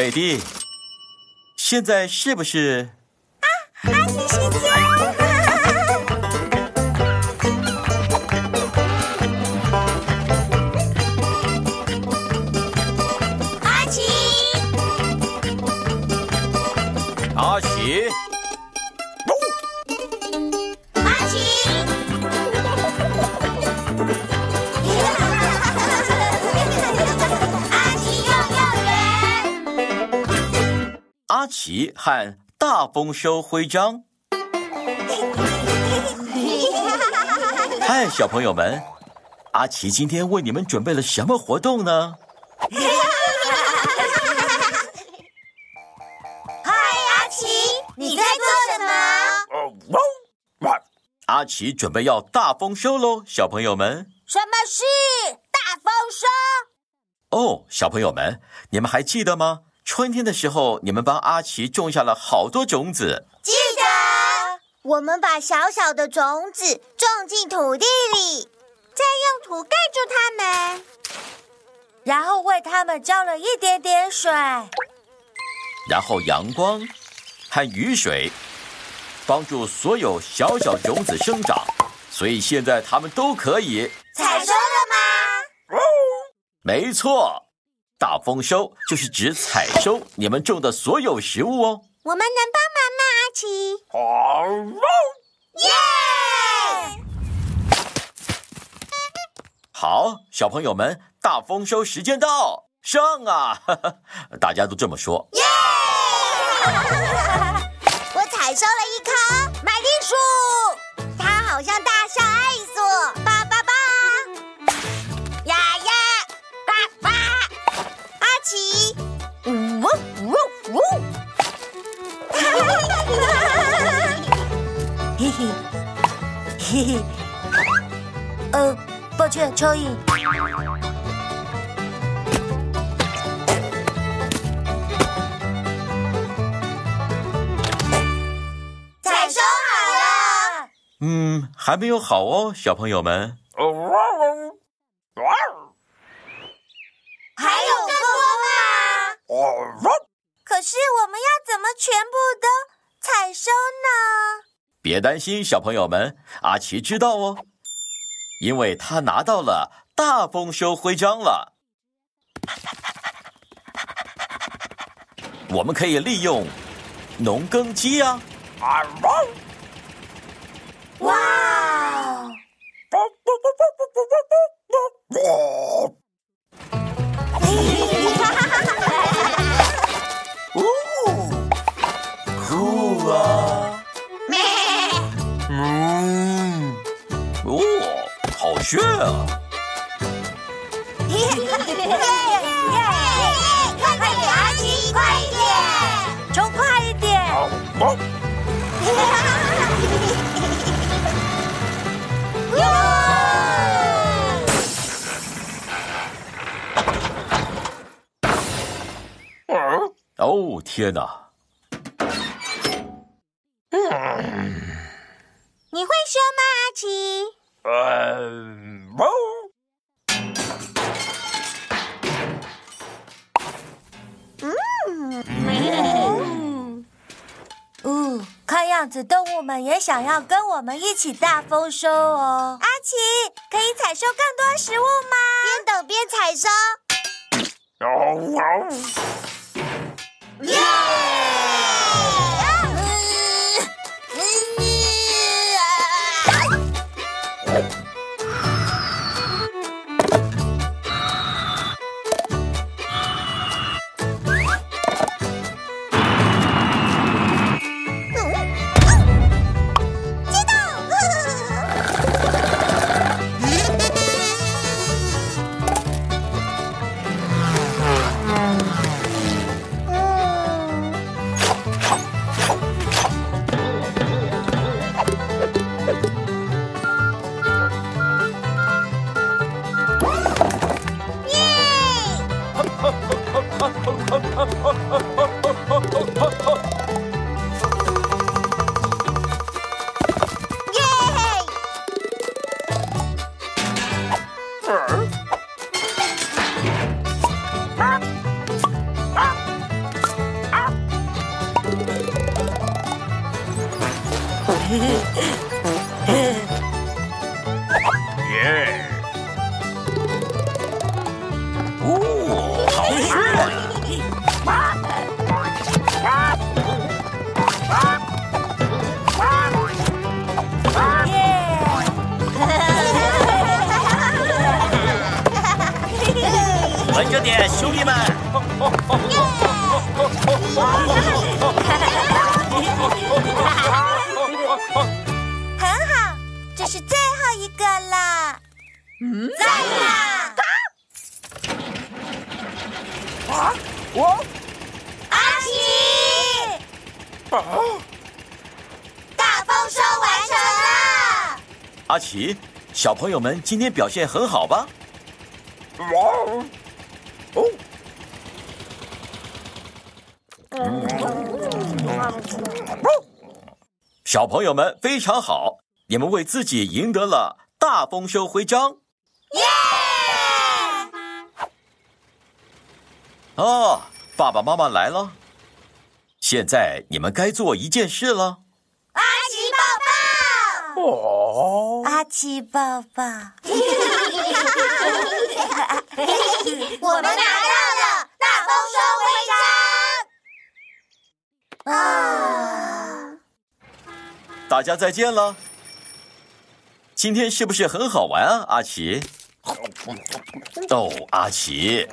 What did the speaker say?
贝蒂，现在是不是？阿奇和大丰收徽章。嗨，小朋友们，阿奇今天为你们准备了什么活动呢？嗨，阿奇，你在做什么？阿奇准备要大丰收喽，小朋友们。什么是大丰收？哦，小朋友们，你们还记得吗？春天的时候，你们帮阿奇种下了好多种子。记得，我们把小小的种子种进土地里，再用土盖住它们，然后为它们浇了一点点水。然后阳光和雨水帮助所有小小种子生长，所以现在它们都可以。采收了吗？没错，大丰收就是指采收你们种的所有食物哦。我们能帮忙吗，阿奇？耶！好，小朋友们，大丰收时间到，上啊！大家都这么说。耶 我采收了一棵马铃薯，它好像大嘿嘿。呃，抱歉，蚯蚓。采收好了，嗯，还没有好哦，小朋友们。还有更多吗？可是我们要怎么全部都采收呢？别担心，小朋友们，阿奇知道哦，因为他拿到了大丰收徽章了。我们可以利用农耕机啊，哇哦！酷 啊！好炫啊！快点，阿奇，快一点！冲快一点！哦，天哪！你会说吗，阿奇？嗯，看样子动物们也想要跟我们一起大丰收哦。阿奇，可以采收更多食物吗？边等边采收。耶！耶！哦，好帅！稳着点，兄弟们！是最后一个了。嗯，在啦！啊，我阿奇，大丰收完成了。阿奇，小朋友们今天表现很好吧？哇哦！小朋友们非常好，你们为自己赢得了大丰收徽章。耶！哦，爸爸妈妈来了，现在你们该做一件事了。阿奇抱抱，哦，阿奇抱抱。我们拿到了大丰收徽章！啊，大家再见了。今天是不是很好玩啊，阿奇？哦，阿奇。